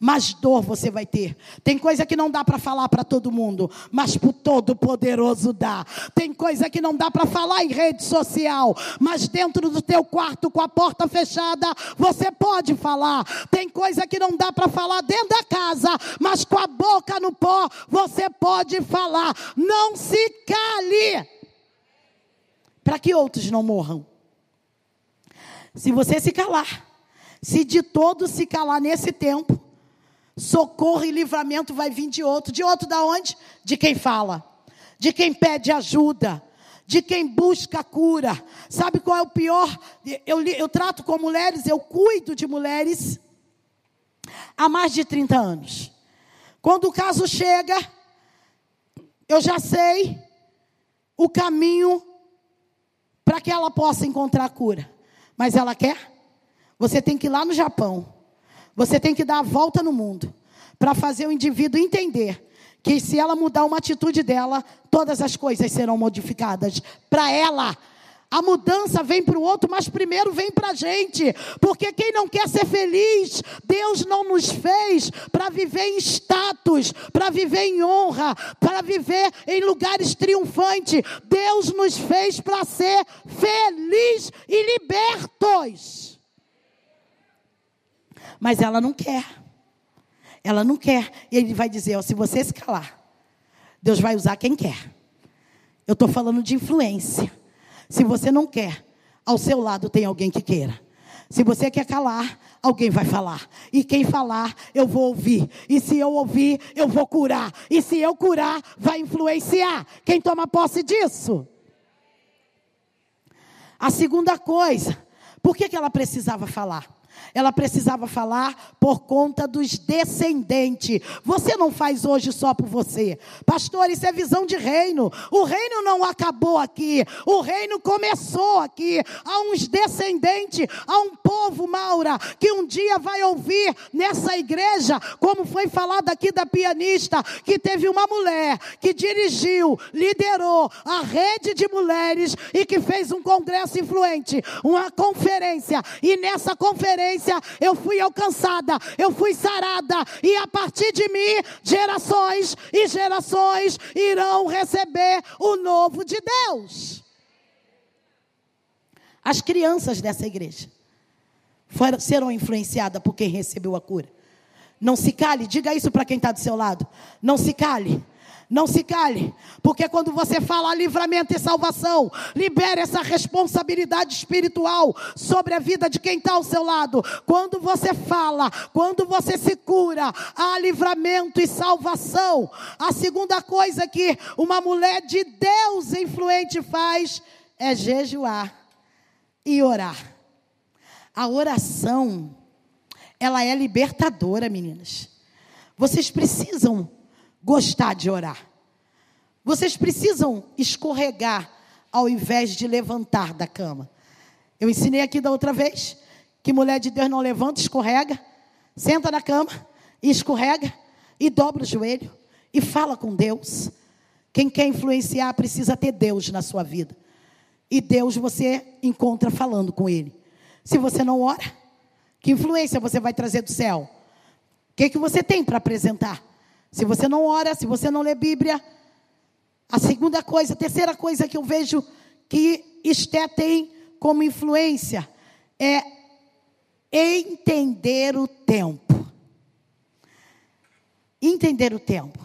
mais dor você vai ter. Tem coisa que não dá para falar para todo mundo, mas para o Todo-Poderoso dá. Tem coisa que não dá para falar em rede social, mas dentro do teu quarto com a porta fechada, você pode falar. Tem coisa que não dá para falar dentro da casa, mas com a boca no pó, você pode falar. Não se cale. Para que outros não morram. Se você se calar, se de todos se calar nesse tempo, socorro e livramento vai vir de outro. De outro da onde? De quem fala, de quem pede ajuda, de quem busca cura. Sabe qual é o pior? Eu, eu trato com mulheres, eu cuido de mulheres há mais de 30 anos. Quando o caso chega, eu já sei o caminho para que ela possa encontrar cura. Mas ela quer? Você tem que ir lá no Japão você tem que dar a volta no mundo para fazer o indivíduo entender que se ela mudar uma atitude dela, todas as coisas serão modificadas para ela. A mudança vem para o outro, mas primeiro vem para a gente. Porque quem não quer ser feliz, Deus não nos fez para viver em status, para viver em honra, para viver em lugares triunfantes. Deus nos fez para ser feliz e libertos. Mas ela não quer. Ela não quer. E ele vai dizer: ó, se você se calar, Deus vai usar quem quer. Eu estou falando de influência. Se você não quer, ao seu lado tem alguém que queira. Se você quer calar, alguém vai falar. E quem falar, eu vou ouvir. E se eu ouvir, eu vou curar. E se eu curar, vai influenciar. Quem toma posse disso? A segunda coisa, por que, que ela precisava falar? Ela precisava falar por conta dos descendentes. Você não faz hoje só por você. Pastor, isso é visão de reino. O reino não acabou aqui. O reino começou aqui. Há uns descendentes, há um povo, Maura, que um dia vai ouvir nessa igreja, como foi falado aqui da pianista, que teve uma mulher que dirigiu, liderou a rede de mulheres e que fez um congresso influente, uma conferência. E nessa conferência, eu fui alcançada, eu fui sarada, e a partir de mim, gerações e gerações irão receber o novo de Deus. As crianças dessa igreja foram, serão influenciadas por quem recebeu a cura. Não se cale, diga isso para quem está do seu lado. Não se cale. Não se cale, porque quando você fala livramento e salvação, libere essa responsabilidade espiritual sobre a vida de quem está ao seu lado. Quando você fala, quando você se cura, há livramento e salvação. A segunda coisa que uma mulher de Deus influente faz é jejuar e orar. A oração, ela é libertadora, meninas. Vocês precisam gostar de orar. Vocês precisam escorregar ao invés de levantar da cama. Eu ensinei aqui da outra vez que mulher de Deus não levanta, escorrega, senta na cama e escorrega e dobra o joelho e fala com Deus. Quem quer influenciar precisa ter Deus na sua vida. E Deus você encontra falando com Ele. Se você não ora, que influência você vai trazer do céu? O que, que você tem para apresentar? Se você não ora, se você não lê Bíblia, a segunda coisa, a terceira coisa que eu vejo que Esté tem como influência é entender o tempo. Entender o tempo.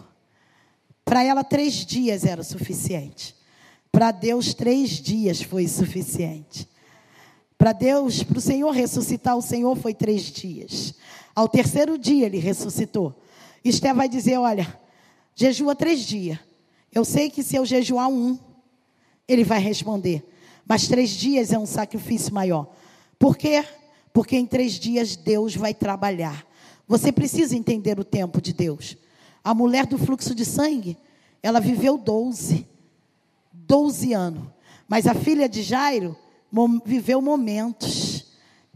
Para ela, três dias era o suficiente. Para Deus, três dias foi suficiente. Para Deus, para o Senhor ressuscitar, o Senhor foi três dias. Ao terceiro dia, ele ressuscitou. Esté vai dizer: Olha, Jejua três dias. Eu sei que se eu jejuar um, ele vai responder. Mas três dias é um sacrifício maior. Por quê? Porque em três dias Deus vai trabalhar. Você precisa entender o tempo de Deus. A mulher do fluxo de sangue, ela viveu 12. 12 anos. Mas a filha de Jairo viveu momentos,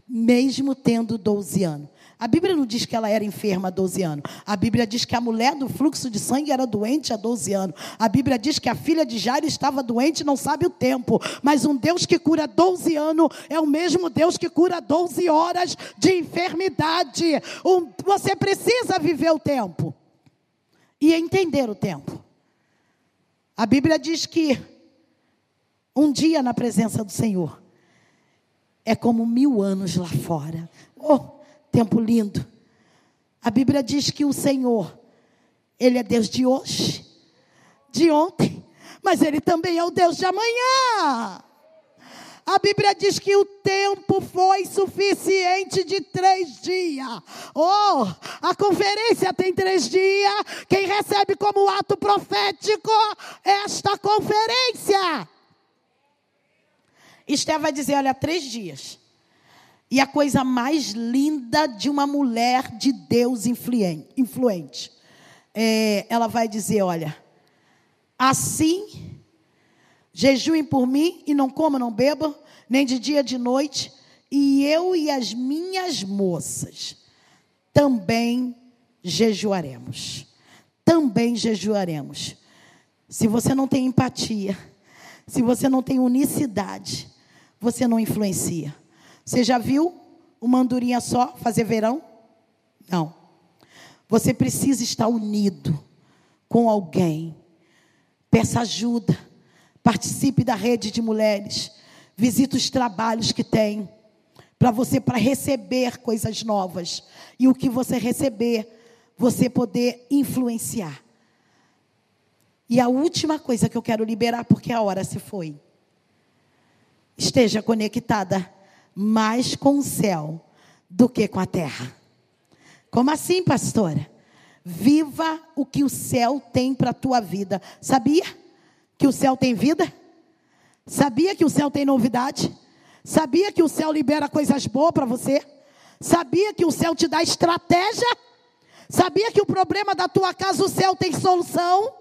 mesmo tendo 12 anos. A Bíblia não diz que ela era enferma há 12 anos. A Bíblia diz que a mulher do fluxo de sangue era doente há 12 anos. A Bíblia diz que a filha de Jairo estava doente, não sabe o tempo. Mas um Deus que cura 12 anos é o mesmo Deus que cura 12 horas de enfermidade. Um, você precisa viver o tempo e entender o tempo. A Bíblia diz que um dia na presença do Senhor é como mil anos lá fora. Oh! Tempo lindo. A Bíblia diz que o Senhor, Ele é Deus de hoje, de ontem, mas Ele também é o Deus de amanhã. A Bíblia diz que o tempo foi suficiente de três dias. Oh, a conferência tem três dias. Quem recebe como ato profético esta conferência? Esther vai dizer: olha, três dias. E a coisa mais linda de uma mulher de Deus influente. É, ela vai dizer: olha, assim, jejuem por mim e não comam, não bebam, nem de dia, de noite, e eu e as minhas moças também jejuaremos. Também jejuaremos. Se você não tem empatia, se você não tem unicidade, você não influencia. Você já viu uma andorinha só fazer verão? Não. Você precisa estar unido com alguém. Peça ajuda. Participe da rede de mulheres. Visite os trabalhos que tem. Para você, para receber coisas novas. E o que você receber, você poder influenciar. E a última coisa que eu quero liberar, porque a hora se foi. Esteja conectada mais com o céu do que com a terra. Como assim, pastora? Viva o que o céu tem para a tua vida. Sabia que o céu tem vida? Sabia que o céu tem novidade? Sabia que o céu libera coisas boas para você? Sabia que o céu te dá estratégia? Sabia que o problema da tua casa, o céu tem solução?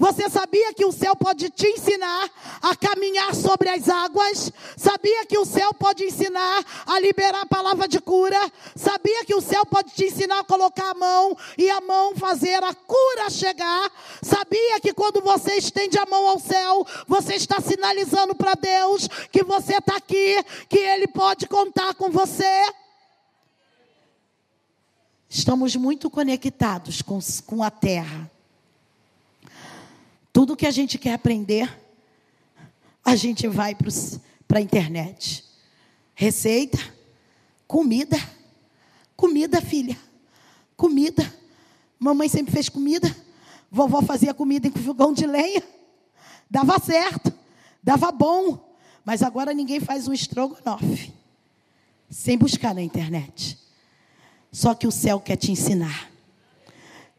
Você sabia que o céu pode te ensinar a caminhar sobre as águas? Sabia que o céu pode ensinar a liberar a palavra de cura? Sabia que o céu pode te ensinar a colocar a mão e a mão fazer a cura chegar? Sabia que quando você estende a mão ao céu, você está sinalizando para Deus que você está aqui, que Ele pode contar com você? Estamos muito conectados com, com a terra. Tudo que a gente quer aprender, a gente vai para a internet. Receita, comida, comida, filha, comida. Mamãe sempre fez comida, vovó fazia comida em fogão de lenha, dava certo, dava bom. Mas agora ninguém faz um estrogonofe sem buscar na internet. Só que o céu quer te ensinar.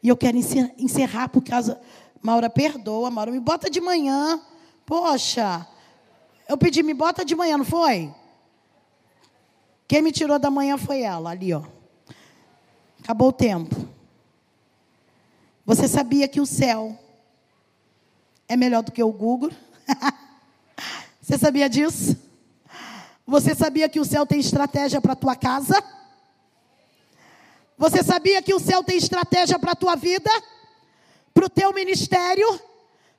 E eu quero encerrar por causa Maura, perdoa, Maura, me bota de manhã. Poxa, eu pedi, me bota de manhã, não foi? Quem me tirou da manhã foi ela, ali, ó. Acabou o tempo. Você sabia que o céu é melhor do que o Google? Você sabia disso? Você sabia que o céu tem estratégia para a tua casa? Você sabia que o céu tem estratégia para a tua vida? Para o teu ministério,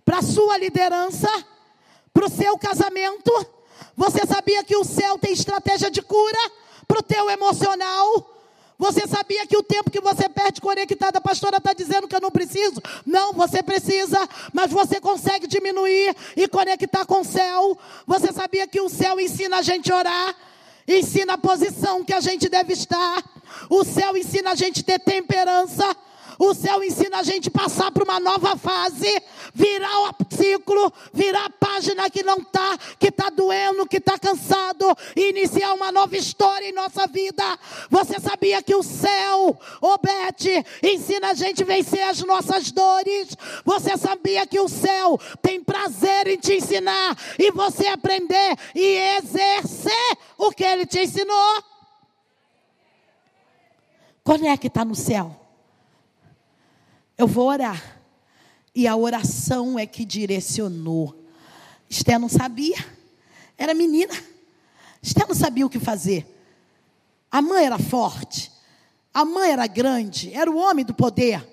para a sua liderança, para o seu casamento. Você sabia que o céu tem estratégia de cura para o teu emocional? Você sabia que o tempo que você perde conectada, a pastora está dizendo que eu não preciso? Não, você precisa, mas você consegue diminuir e conectar com o céu. Você sabia que o céu ensina a gente a orar? Ensina a posição que a gente deve estar. O céu ensina a gente a ter temperança. O céu ensina a gente passar para uma nova fase, virar o ciclo, virar a página que não está, que está doendo, que está cansado, e iniciar uma nova história em nossa vida. Você sabia que o céu, ô Bete, ensina a gente a vencer as nossas dores? Você sabia que o céu tem prazer em te ensinar e você aprender e exercer o que ele te ensinou? Conecta no céu. Eu vou orar. E a oração é que direcionou. Esté não sabia. Era menina. Esté não sabia o que fazer. A mãe era forte. A mãe era grande. Era o homem do poder.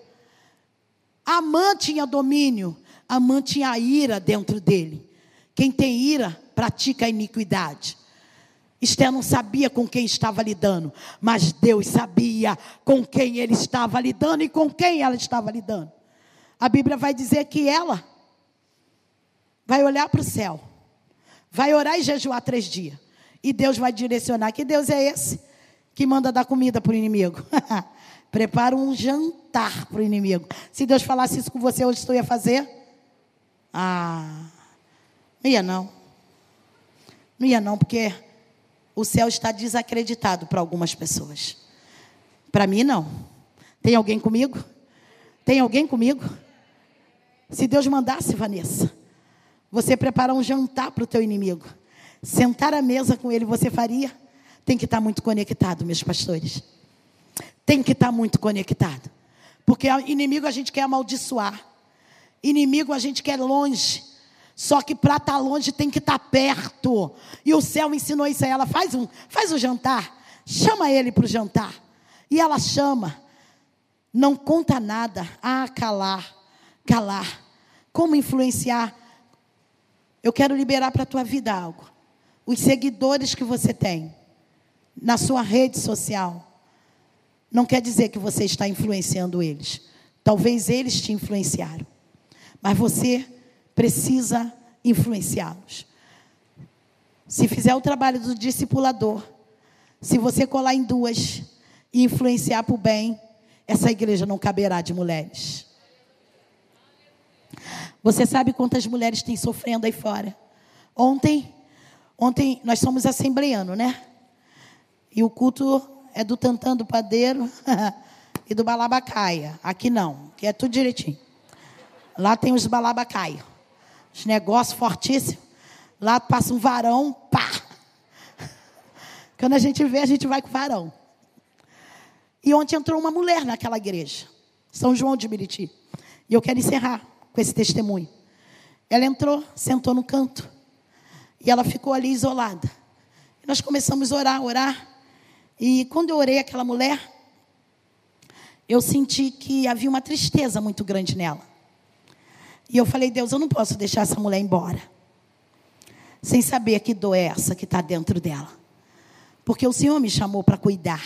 A mãe tinha domínio. A mãe tinha ira dentro dele. Quem tem ira pratica a iniquidade. Esther não sabia com quem estava lidando, mas Deus sabia com quem ele estava lidando e com quem ela estava lidando. A Bíblia vai dizer que ela vai olhar para o céu, vai orar e jejuar três dias, e Deus vai direcionar. Que Deus é esse que manda dar comida para o inimigo? Prepara um jantar para o inimigo. Se Deus falasse isso com você hoje, tu ia fazer? Ah, não ia não. Não ia não, porque o céu está desacreditado para algumas pessoas. Para mim, não. Tem alguém comigo? Tem alguém comigo? Se Deus mandasse, Vanessa, você preparar um jantar para o teu inimigo, sentar à mesa com ele, você faria? Tem que estar muito conectado, meus pastores. Tem que estar muito conectado. Porque inimigo a gente quer amaldiçoar. Inimigo a gente quer longe. Só que para estar tá longe tem que estar tá perto. E o céu ensinou isso a ela. Faz um, faz um jantar. Chama ele para o jantar. E ela chama. Não conta nada. Ah, calar. Calar. Como influenciar? Eu quero liberar para a tua vida algo. Os seguidores que você tem na sua rede social. Não quer dizer que você está influenciando eles. Talvez eles te influenciaram. Mas você precisa influenciá-los. Se fizer o trabalho do discipulador, se você colar em duas e influenciar para o bem, essa igreja não caberá de mulheres. Você sabe quantas mulheres têm sofrendo aí fora? Ontem, ontem nós somos assembleano, né? E o culto é do tantã do padeiro e do balabacaia. Aqui não, que é tudo direitinho. Lá tem os balabacaios. Os negócios fortíssimos. Lá passa um varão, pá. Quando a gente vê, a gente vai com varão. E ontem entrou uma mulher naquela igreja, São João de Meriti. E eu quero encerrar com esse testemunho. Ela entrou, sentou no canto. E ela ficou ali isolada. E nós começamos a orar, orar. E quando eu orei aquela mulher, eu senti que havia uma tristeza muito grande nela. E eu falei, Deus, eu não posso deixar essa mulher embora. Sem saber que dor é essa que está dentro dela. Porque o Senhor me chamou para cuidar.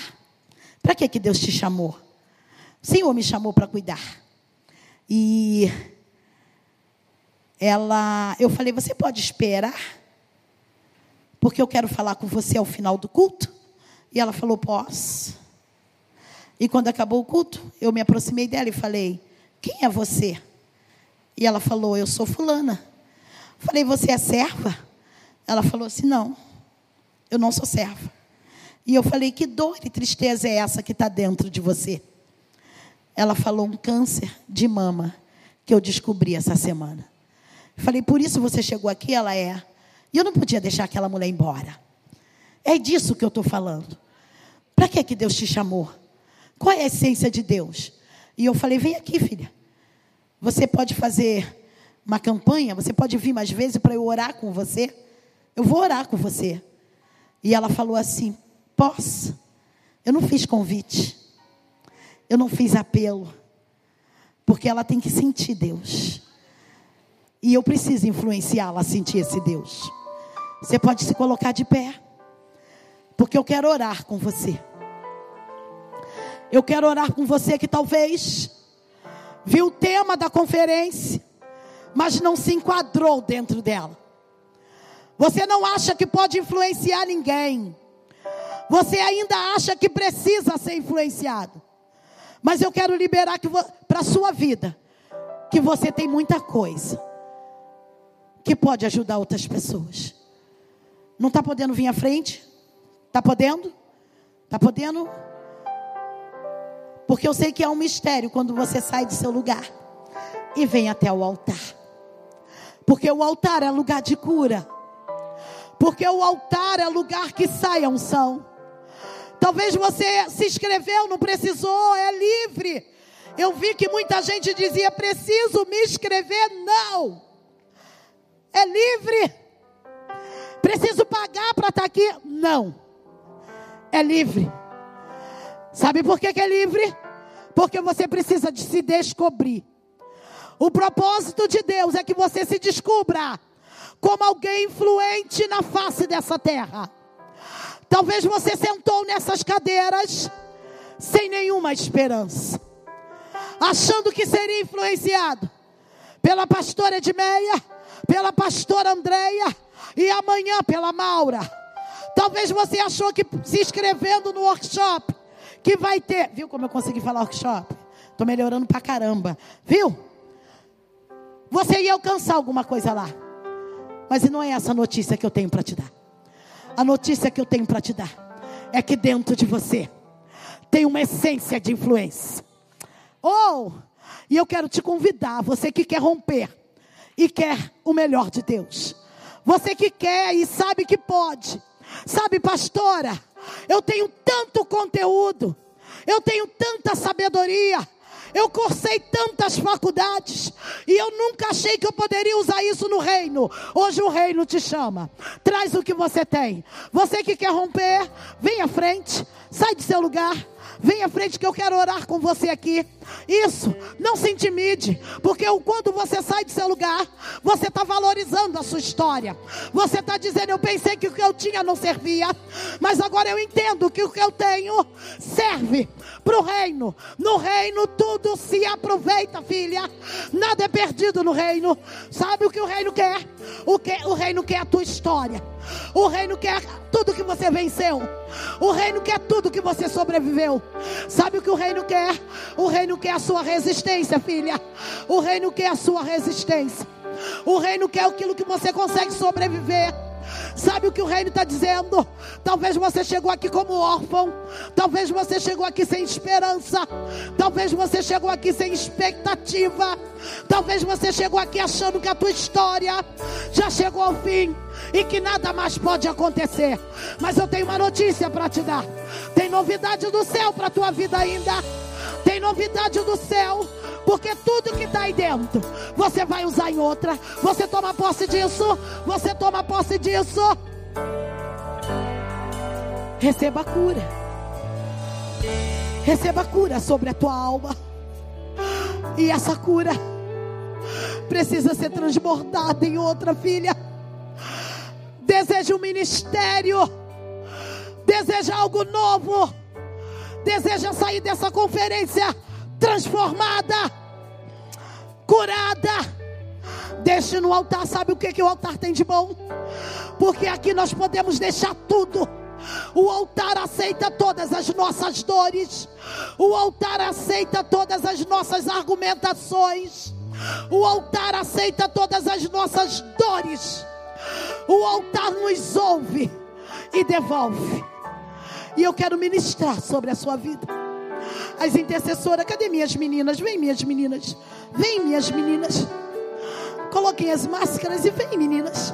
Para que, que Deus te chamou? O Senhor me chamou para cuidar. E ela, eu falei, você pode esperar? Porque eu quero falar com você ao final do culto. E ela falou, posso. E quando acabou o culto, eu me aproximei dela e falei, quem é você? E ela falou: Eu sou fulana. Falei: Você é serva? Ela falou assim: Não, eu não sou serva. E eu falei: Que dor e tristeza é essa que está dentro de você? Ela falou: Um câncer de mama que eu descobri essa semana. Falei: Por isso você chegou aqui? Ela é. E eu não podia deixar aquela mulher embora. É disso que eu estou falando. Para que, que Deus te chamou? Qual é a essência de Deus? E eu falei: Vem aqui, filha. Você pode fazer uma campanha, você pode vir mais vezes para eu orar com você. Eu vou orar com você. E ela falou assim: Posso? Eu não fiz convite. Eu não fiz apelo. Porque ela tem que sentir Deus. E eu preciso influenciá-la a sentir esse Deus. Você pode se colocar de pé. Porque eu quero orar com você. Eu quero orar com você que talvez viu o tema da conferência, mas não se enquadrou dentro dela. Você não acha que pode influenciar ninguém. Você ainda acha que precisa ser influenciado. Mas eu quero liberar para a sua vida que você tem muita coisa que pode ajudar outras pessoas. Não está podendo vir à frente? Está podendo? Está podendo? Porque eu sei que é um mistério quando você sai do seu lugar e vem até o altar. Porque o altar é lugar de cura. Porque o altar é lugar que sai a unção. Talvez você se inscreveu, não precisou, é livre. Eu vi que muita gente dizia: preciso me inscrever. Não. É livre. Preciso pagar para estar tá aqui? Não. É livre. Sabe por que, que é livre? Porque você precisa de se descobrir. O propósito de Deus é que você se descubra como alguém influente na face dessa terra. Talvez você sentou nessas cadeiras sem nenhuma esperança, achando que seria influenciado pela pastora Edmeia, pela pastora Andréia e amanhã pela Maura. Talvez você achou que se inscrevendo no workshop que vai ter, viu como eu consegui falar workshop? Estou melhorando pra caramba, viu? Você ia alcançar alguma coisa lá. Mas não é essa notícia que eu tenho para te dar. A notícia que eu tenho para te dar é que dentro de você tem uma essência de influência. Oh, e eu quero te convidar, você que quer romper e quer o melhor de Deus. Você que quer e sabe que pode. Sabe, pastora, eu tenho tanto conteúdo, eu tenho tanta sabedoria, eu cursei tantas faculdades e eu nunca achei que eu poderia usar isso no reino. Hoje o reino te chama. Traz o que você tem. Você que quer romper, vem à frente, sai do seu lugar. Vem à frente que eu quero orar com você aqui. Isso, não se intimide, porque quando você sai do seu lugar, você está valorizando a sua história. Você está dizendo: Eu pensei que o que eu tinha não servia, mas agora eu entendo que o que eu tenho serve para o reino. No reino tudo se aproveita, filha. Nada é perdido no reino. Sabe o que o reino quer? O, que, o reino quer a tua história. O reino quer tudo que você venceu. O reino quer tudo que você sobreviveu. Sabe o que o reino quer? O reino quer a sua resistência, filha. O reino quer a sua resistência. O reino quer aquilo que você consegue sobreviver. Sabe o que o reino está dizendo? Talvez você chegou aqui como órfão. Talvez você chegou aqui sem esperança. Talvez você chegou aqui sem expectativa. Talvez você chegou aqui achando que a tua história já chegou ao fim e que nada mais pode acontecer. Mas eu tenho uma notícia para te dar. Tem novidade do céu para tua vida ainda. Tem novidade do céu. Porque tudo que está aí dentro, você vai usar em outra. Você toma posse disso. Você toma posse disso. Receba a cura. Receba a cura sobre a tua alma. E essa cura precisa ser transbordada em outra filha. Deseja um ministério. Deseja algo novo. Deseja sair dessa conferência transformada, curada. Deixe no altar, sabe o que, que o altar tem de bom? Porque aqui nós podemos deixar tudo. O altar aceita todas as nossas dores. O altar aceita todas as nossas argumentações. O altar aceita todas as nossas dores. O altar nos ouve e devolve. E eu quero ministrar sobre a sua vida. As intercessoras, cadê minhas meninas? Vem, minhas meninas. Vem, minhas meninas. Coloquem as máscaras e vem, meninas.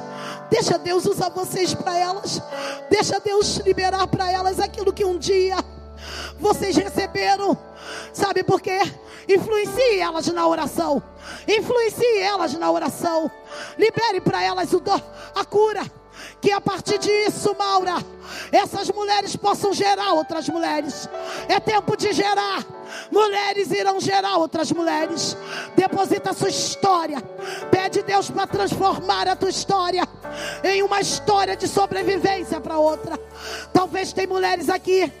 Deixa Deus usar vocês para elas. Deixa Deus liberar para elas aquilo que um dia vocês receberam. Sabe por quê? Influencie elas na oração. Influencie elas na oração. Libere para elas o do, a cura. Que a partir disso, Maura, essas mulheres possam gerar outras mulheres. É tempo de gerar. Mulheres irão gerar outras mulheres. Deposita a sua história. Pede Deus para transformar a tua história em uma história de sobrevivência para outra. Talvez tem mulheres aqui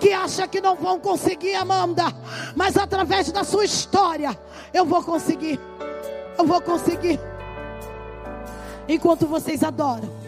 que acham que não vão conseguir, Amanda, mas através da sua história eu vou conseguir. Eu vou conseguir. Enquanto vocês adoram.